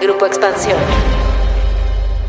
Grupo Expansión.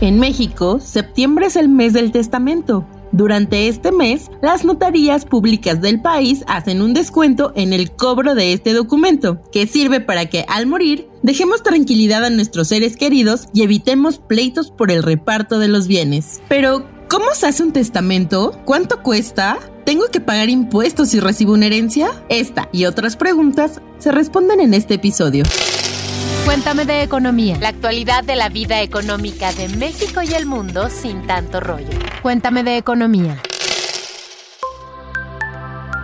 En México, septiembre es el mes del testamento. Durante este mes, las notarías públicas del país hacen un descuento en el cobro de este documento, que sirve para que al morir dejemos tranquilidad a nuestros seres queridos y evitemos pleitos por el reparto de los bienes. Pero, ¿cómo se hace un testamento? ¿Cuánto cuesta? ¿Tengo que pagar impuestos si recibo una herencia? Esta y otras preguntas se responden en este episodio. Cuéntame de economía. La actualidad de la vida económica de México y el mundo sin tanto rollo. Cuéntame de economía.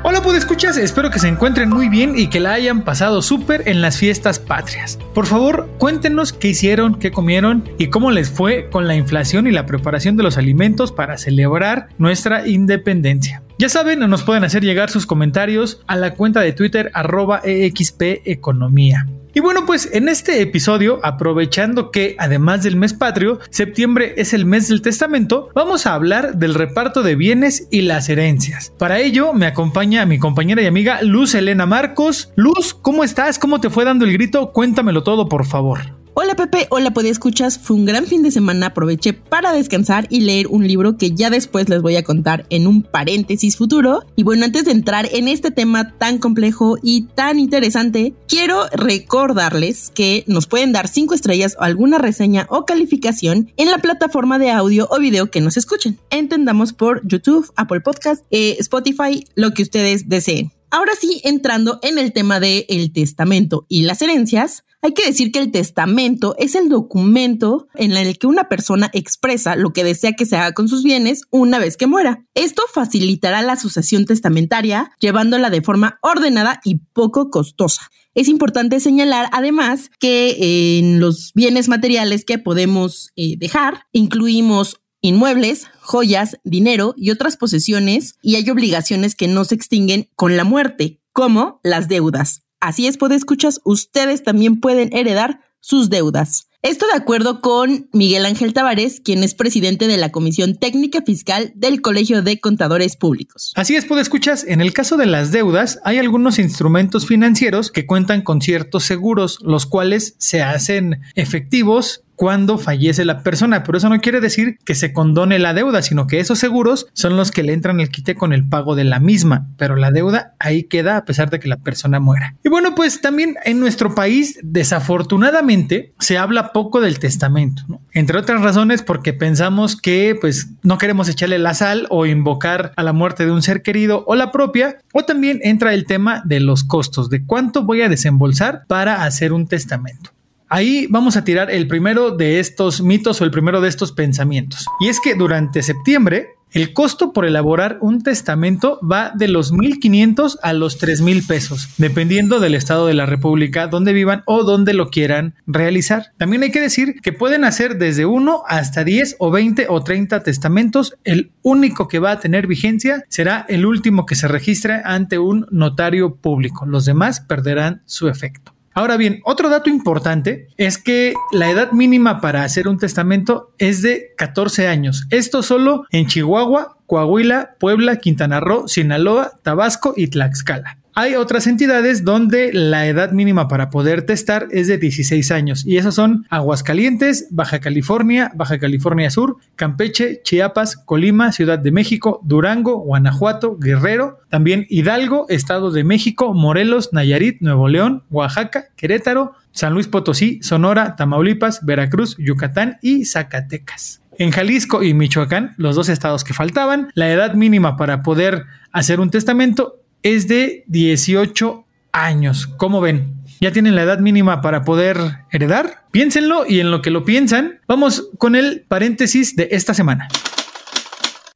Hola pues escuchas, espero que se encuentren muy bien y que la hayan pasado súper en las fiestas patrias. Por favor, cuéntenos qué hicieron, qué comieron y cómo les fue con la inflación y la preparación de los alimentos para celebrar nuestra independencia. Ya saben, nos pueden hacer llegar sus comentarios a la cuenta de Twitter arroba EXP Economía. Y bueno, pues en este episodio, aprovechando que además del mes patrio, septiembre es el mes del testamento, vamos a hablar del reparto de bienes y las herencias. Para ello me acompaña mi compañera y amiga Luz Elena Marcos. Luz, ¿cómo estás? ¿Cómo te fue dando el grito? Cuéntamelo todo, por favor. Hola Pepe, hola Podía Escuchas. Fue un gran fin de semana. Aproveché para descansar y leer un libro que ya después les voy a contar en un paréntesis futuro. Y bueno, antes de entrar en este tema tan complejo y tan interesante, quiero recordarles que nos pueden dar 5 estrellas o alguna reseña o calificación en la plataforma de audio o video que nos escuchen. Entendamos por YouTube, Apple Podcast, eh, Spotify, lo que ustedes deseen. Ahora sí, entrando en el tema del el testamento y las herencias, hay que decir que el testamento es el documento en el que una persona expresa lo que desea que se haga con sus bienes una vez que muera. Esto facilitará la sucesión testamentaria, llevándola de forma ordenada y poco costosa. Es importante señalar además que en los bienes materiales que podemos eh, dejar incluimos inmuebles, joyas, dinero y otras posesiones y hay obligaciones que no se extinguen con la muerte, como las deudas. Así es, escuchas, ustedes también pueden heredar sus deudas. Esto de acuerdo con Miguel Ángel Tavares, quien es presidente de la Comisión Técnica Fiscal del Colegio de Contadores Públicos. Así es, escuchas, en el caso de las deudas, hay algunos instrumentos financieros que cuentan con ciertos seguros, los cuales se hacen efectivos cuando fallece la persona, pero eso no quiere decir que se condone la deuda, sino que esos seguros son los que le entran el quite con el pago de la misma, pero la deuda ahí queda a pesar de que la persona muera. Y bueno, pues también en nuestro país, desafortunadamente, se habla poco del testamento, entre otras razones porque pensamos que pues no queremos echarle la sal o invocar a la muerte de un ser querido o la propia, o también entra el tema de los costos, de cuánto voy a desembolsar para hacer un testamento. Ahí vamos a tirar el primero de estos mitos o el primero de estos pensamientos. Y es que durante septiembre el costo por elaborar un testamento va de los 1.500 a los 3.000 pesos, dependiendo del estado de la República donde vivan o donde lo quieran realizar. También hay que decir que pueden hacer desde 1 hasta 10 o 20 o 30 testamentos. El único que va a tener vigencia será el último que se registre ante un notario público. Los demás perderán su efecto. Ahora bien, otro dato importante es que la edad mínima para hacer un testamento es de 14 años. Esto solo en Chihuahua, Coahuila, Puebla, Quintana Roo, Sinaloa, Tabasco y Tlaxcala. Hay otras entidades donde la edad mínima para poder testar es de 16 años y esos son Aguascalientes, Baja California, Baja California Sur, Campeche, Chiapas, Colima, Ciudad de México, Durango, Guanajuato, Guerrero, también Hidalgo, Estado de México, Morelos, Nayarit, Nuevo León, Oaxaca, Querétaro, San Luis Potosí, Sonora, Tamaulipas, Veracruz, Yucatán y Zacatecas. En Jalisco y Michoacán, los dos estados que faltaban, la edad mínima para poder hacer un testamento es de 18 años. ¿Cómo ven? ¿Ya tienen la edad mínima para poder heredar? Piénsenlo y en lo que lo piensan, vamos con el paréntesis de esta semana.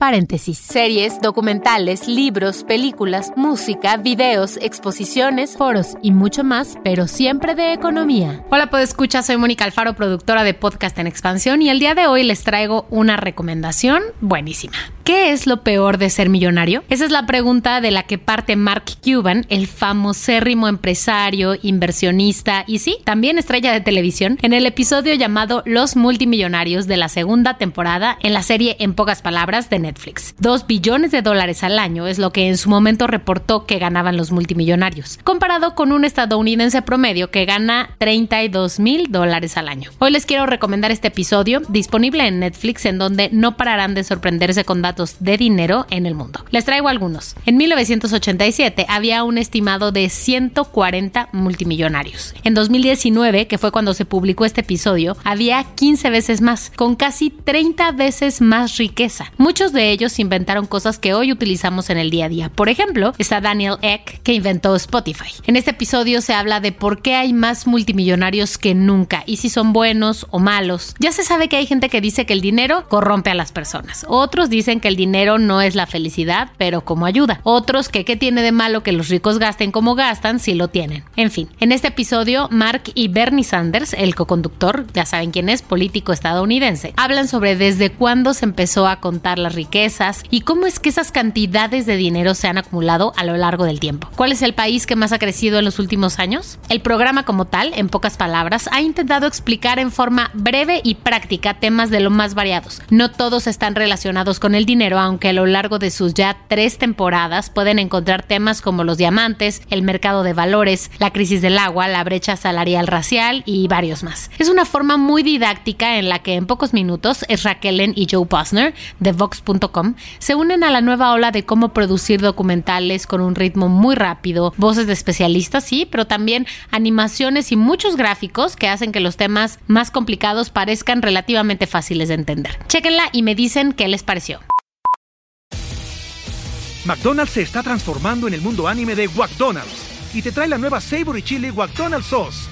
Paréntesis. Series, documentales, libros, películas, música, videos, exposiciones, foros y mucho más, pero siempre de economía. Hola, pues escuchar, soy Mónica Alfaro, productora de Podcast en Expansión y el día de hoy les traigo una recomendación buenísima. ¿Qué es lo peor de ser millonario? Esa es la pregunta de la que parte Mark Cuban, el famosérrimo empresario, inversionista y sí, también estrella de televisión, en el episodio llamado Los Multimillonarios de la segunda temporada en la serie En pocas palabras de Netflix. Dos billones de dólares al año es lo que en su momento reportó que ganaban los multimillonarios, comparado con un estadounidense promedio que gana 32 mil dólares al año. Hoy les quiero recomendar este episodio disponible en Netflix en donde no pararán de sorprenderse con datos de dinero en el mundo. Les traigo algunos. En 1987 había un estimado de 140 multimillonarios. En 2019, que fue cuando se publicó este episodio, había 15 veces más, con casi 30 veces más riqueza. Muchos de ellos inventaron cosas que hoy utilizamos en el día a día. Por ejemplo, está Daniel Eck, que inventó Spotify. En este episodio se habla de por qué hay más multimillonarios que nunca y si son buenos o malos. Ya se sabe que hay gente que dice que el dinero corrompe a las personas. Otros dicen que el dinero no es la felicidad, pero como ayuda. Otros que qué tiene de malo que los ricos gasten como gastan si lo tienen. En fin, en este episodio, Mark y Bernie Sanders, el coconductor, ya saben quién es, político estadounidense, hablan sobre desde cuándo se empezó a contar las riquezas y cómo es que esas cantidades de dinero se han acumulado a lo largo del tiempo. ¿Cuál es el país que más ha crecido en los últimos años? El programa como tal, en pocas palabras, ha intentado explicar en forma breve y práctica temas de lo más variados. No todos están relacionados con el dinero, aunque a lo largo de sus ya tres temporadas pueden encontrar temas como los diamantes, el mercado de valores, la crisis del agua, la brecha salarial racial y varios más. Es una forma muy didáctica en la que en pocos minutos es Raquelen y Joe Posner de Se unen a la nueva ola de cómo producir documentales con un ritmo muy rápido, voces de especialistas, sí, pero también animaciones y muchos gráficos que hacen que los temas más complicados parezcan relativamente fáciles de entender. Chequenla y me dicen qué les pareció. McDonald's se está transformando en el mundo anime de McDonald's y te trae la nueva Savory Chili McDonald's Sauce.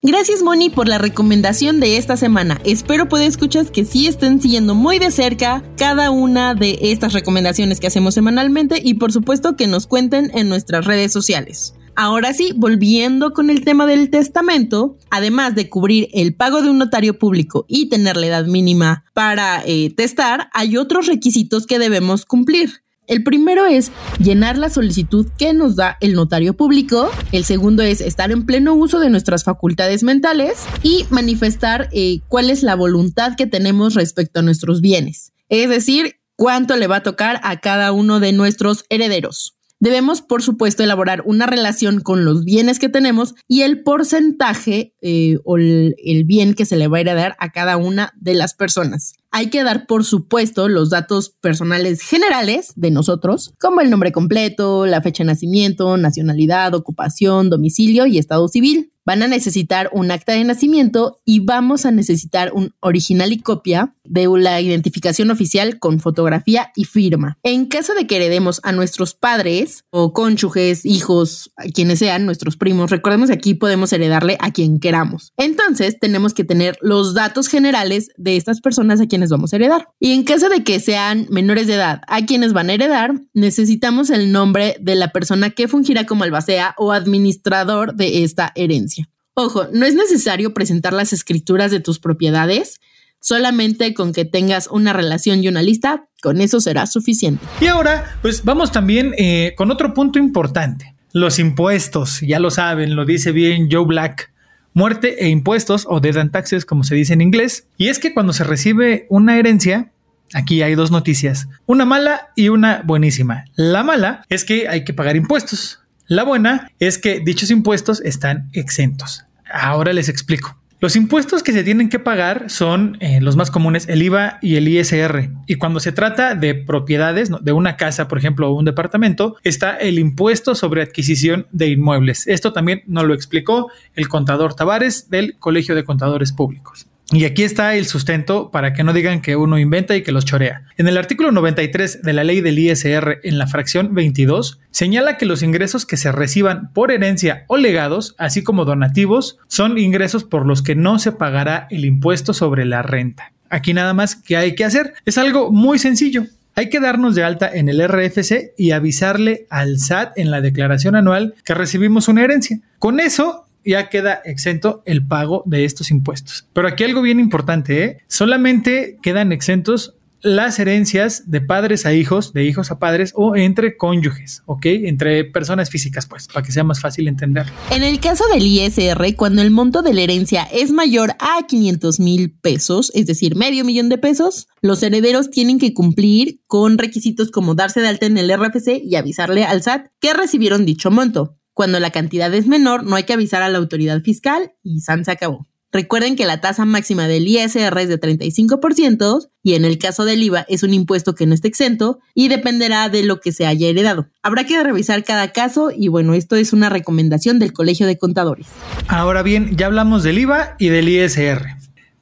Gracias Moni por la recomendación de esta semana. Espero poder escuchar que sí estén siguiendo muy de cerca cada una de estas recomendaciones que hacemos semanalmente y por supuesto que nos cuenten en nuestras redes sociales. Ahora sí, volviendo con el tema del testamento, además de cubrir el pago de un notario público y tener la edad mínima para eh, testar, hay otros requisitos que debemos cumplir. El primero es llenar la solicitud que nos da el notario público. El segundo es estar en pleno uso de nuestras facultades mentales y manifestar eh, cuál es la voluntad que tenemos respecto a nuestros bienes. Es decir, cuánto le va a tocar a cada uno de nuestros herederos. Debemos, por supuesto, elaborar una relación con los bienes que tenemos y el porcentaje eh, o el, el bien que se le va a heredar a cada una de las personas hay que dar, por supuesto, los datos personales generales de nosotros, como el nombre completo, la fecha de nacimiento, nacionalidad, ocupación, domicilio y estado civil. Van a necesitar un acta de nacimiento y vamos a necesitar un original y copia de la identificación oficial con fotografía y firma. En caso de que heredemos a nuestros padres o cónyuges, hijos, quienes sean nuestros primos, recordemos que aquí podemos heredarle a quien queramos. Entonces tenemos que tener los datos generales de estas personas a quienes vamos a heredar. Y en caso de que sean menores de edad a quienes van a heredar, necesitamos el nombre de la persona que fungirá como albacea o administrador de esta herencia. Ojo, no es necesario presentar las escrituras de tus propiedades, solamente con que tengas una relación y una lista, con eso será suficiente. Y ahora, pues vamos también eh, con otro punto importante. Los impuestos, ya lo saben, lo dice bien Joe Black muerte e impuestos o death and taxes como se dice en inglés. Y es que cuando se recibe una herencia, aquí hay dos noticias, una mala y una buenísima. La mala es que hay que pagar impuestos. La buena es que dichos impuestos están exentos. Ahora les explico. Los impuestos que se tienen que pagar son eh, los más comunes, el IVA y el ISR. Y cuando se trata de propiedades, de una casa, por ejemplo, o un departamento, está el impuesto sobre adquisición de inmuebles. Esto también nos lo explicó el contador Tavares del Colegio de Contadores Públicos. Y aquí está el sustento para que no digan que uno inventa y que los chorea. En el artículo 93 de la ley del ISR, en la fracción 22, señala que los ingresos que se reciban por herencia o legados, así como donativos, son ingresos por los que no se pagará el impuesto sobre la renta. Aquí nada más que hay que hacer es algo muy sencillo. Hay que darnos de alta en el RFC y avisarle al SAT en la declaración anual que recibimos una herencia. Con eso ya queda exento el pago de estos impuestos. Pero aquí algo bien importante, ¿eh? solamente quedan exentos las herencias de padres a hijos, de hijos a padres o entre cónyuges, ¿ok? Entre personas físicas, pues, para que sea más fácil entender. En el caso del ISR, cuando el monto de la herencia es mayor a 500 mil pesos, es decir, medio millón de pesos, los herederos tienen que cumplir con requisitos como darse de alta en el RFC y avisarle al SAT que recibieron dicho monto. Cuando la cantidad es menor, no hay que avisar a la autoridad fiscal y SAN se acabó. Recuerden que la tasa máxima del ISR es de 35% y en el caso del IVA es un impuesto que no está exento y dependerá de lo que se haya heredado. Habrá que revisar cada caso y bueno, esto es una recomendación del Colegio de Contadores. Ahora bien, ya hablamos del IVA y del ISR.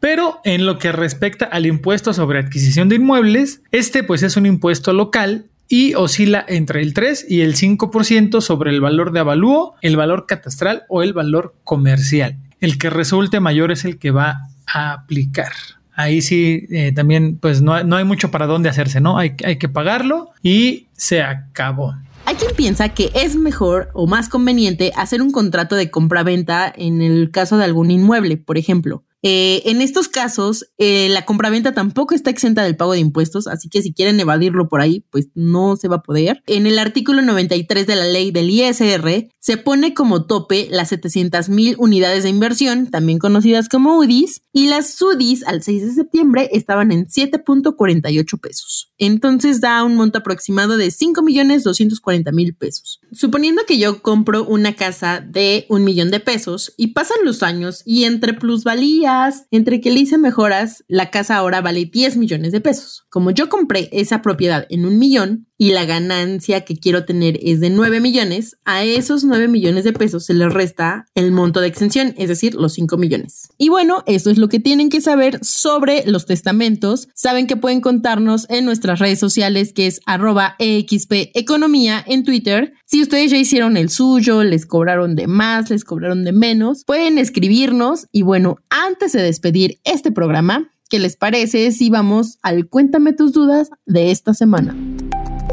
Pero en lo que respecta al impuesto sobre adquisición de inmuebles, este pues es un impuesto local y oscila entre el 3 y el 5% sobre el valor de avalúo, el valor catastral o el valor comercial. El que resulte mayor es el que va a aplicar. Ahí sí, eh, también pues no, no, hay mucho para dónde hacerse, ¿no? Hay, hay que pagarlo y se acabó. Hay quien piensa que es mejor o más conveniente hacer un contrato de compra-venta en el caso de algún inmueble, por ejemplo. Eh, en estos casos, eh, la compraventa tampoco está exenta del pago de impuestos, así que si quieren evadirlo por ahí, pues no se va a poder. En el artículo 93 de la ley del ISR, se pone como tope las 700 mil unidades de inversión, también conocidas como UDIs, y las UDIs al 6 de septiembre estaban en 7.48 pesos. Entonces da un monto aproximado de 5 millones 240 mil pesos. Suponiendo que yo compro una casa de un millón de pesos y pasan los años y entre plusvalía, entre que le hice mejoras, la casa ahora vale 10 millones de pesos. Como yo compré esa propiedad en un millón, y la ganancia que quiero tener es de 9 millones, a esos 9 millones de pesos se les resta el monto de exención, es decir, los 5 millones. Y bueno, eso es lo que tienen que saber sobre los testamentos. Saben que pueden contarnos en nuestras redes sociales, que es arroba EXP Economía en Twitter. Si ustedes ya hicieron el suyo, les cobraron de más, les cobraron de menos, pueden escribirnos. Y bueno, antes de despedir este programa, ¿qué les parece si vamos al Cuéntame tus dudas de esta semana?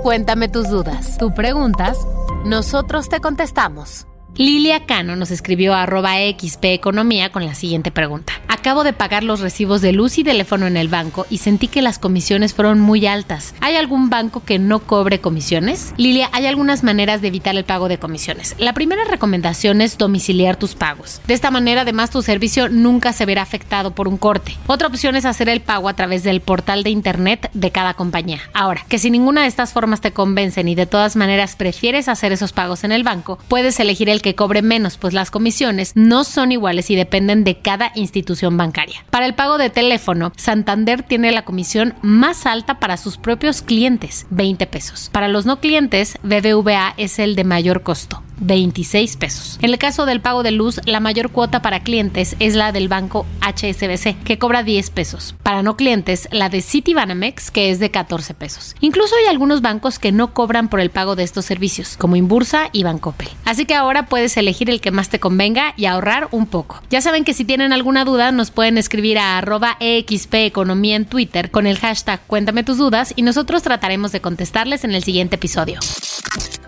Cuéntame tus dudas. Tú preguntas, nosotros te contestamos. Lilia Cano nos escribió a arroba XP Economía con la siguiente pregunta. Acabo de pagar los recibos de luz y teléfono en el banco y sentí que las comisiones fueron muy altas. ¿Hay algún banco que no cobre comisiones? Lilia, hay algunas maneras de evitar el pago de comisiones. La primera recomendación es domiciliar tus pagos. De esta manera, además, tu servicio nunca se verá afectado por un corte. Otra opción es hacer el pago a través del portal de internet de cada compañía. Ahora, que si ninguna de estas formas te convencen y de todas maneras prefieres hacer esos pagos en el banco, puedes elegir el que cobre menos, pues las comisiones no son iguales y dependen de cada institución bancaria. Para el pago de teléfono, Santander tiene la comisión más alta para sus propios clientes, 20 pesos. Para los no clientes, BBVA es el de mayor costo, 26 pesos. En el caso del pago de luz, la mayor cuota para clientes es la del banco HSBC, que cobra 10 pesos. Para no clientes, la de Citibanamex, que es de 14 pesos. Incluso hay algunos bancos que no cobran por el pago de estos servicios, como Inbursa y Bancopel. Así que ahora puedes elegir el que más te convenga y ahorrar un poco. Ya saben que si tienen alguna duda, nos pueden escribir a arroba EXP Economía en Twitter con el hashtag Cuéntame tus dudas y nosotros trataremos de contestarles en el siguiente episodio.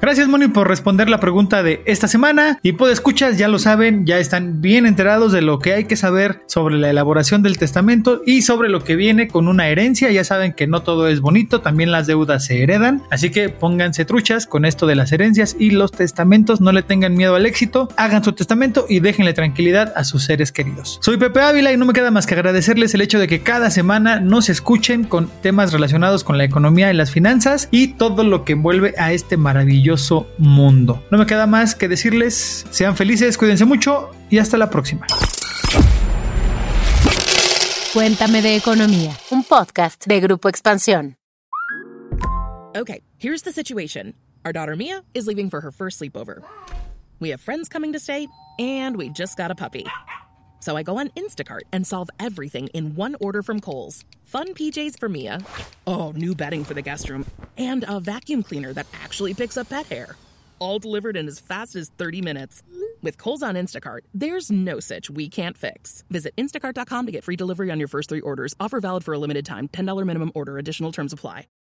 Gracias Moni por responder la pregunta de esta semana. Y pues escuchas ya lo saben, ya están bien enterados de lo que hay que saber sobre la elaboración del testamento y sobre lo que viene con una herencia, ya saben que no todo es bonito, también las deudas se heredan, así que pónganse truchas con esto de las herencias y los testamentos, no le tengan miedo al éxito, hagan su testamento y déjenle tranquilidad a sus seres queridos. Soy Pepe Ávila y no me queda más que agradecerles el hecho de que cada semana nos escuchen con temas relacionados con la economía y las finanzas y todo lo que envuelve a este maravilloso mundo. No me queda más que decirles, sean felices, cuídense mucho y hasta la próxima. Cuéntame de Economía, un podcast de Grupo Expansión. Okay, here's the situation. Our daughter Mia is leaving for her first sleepover. We have friends coming to stay, and we just got a puppy. So I go on Instacart and solve everything in one order from Kohl's. Fun PJs for Mia. Oh, new bedding for the guest room. And a vacuum cleaner that actually picks up pet hair. All delivered in as fast as 30 minutes. With Kohl's on Instacart, there's no such we can't fix. Visit instacart.com to get free delivery on your first three orders. Offer valid for a limited time. $10 minimum order. Additional terms apply.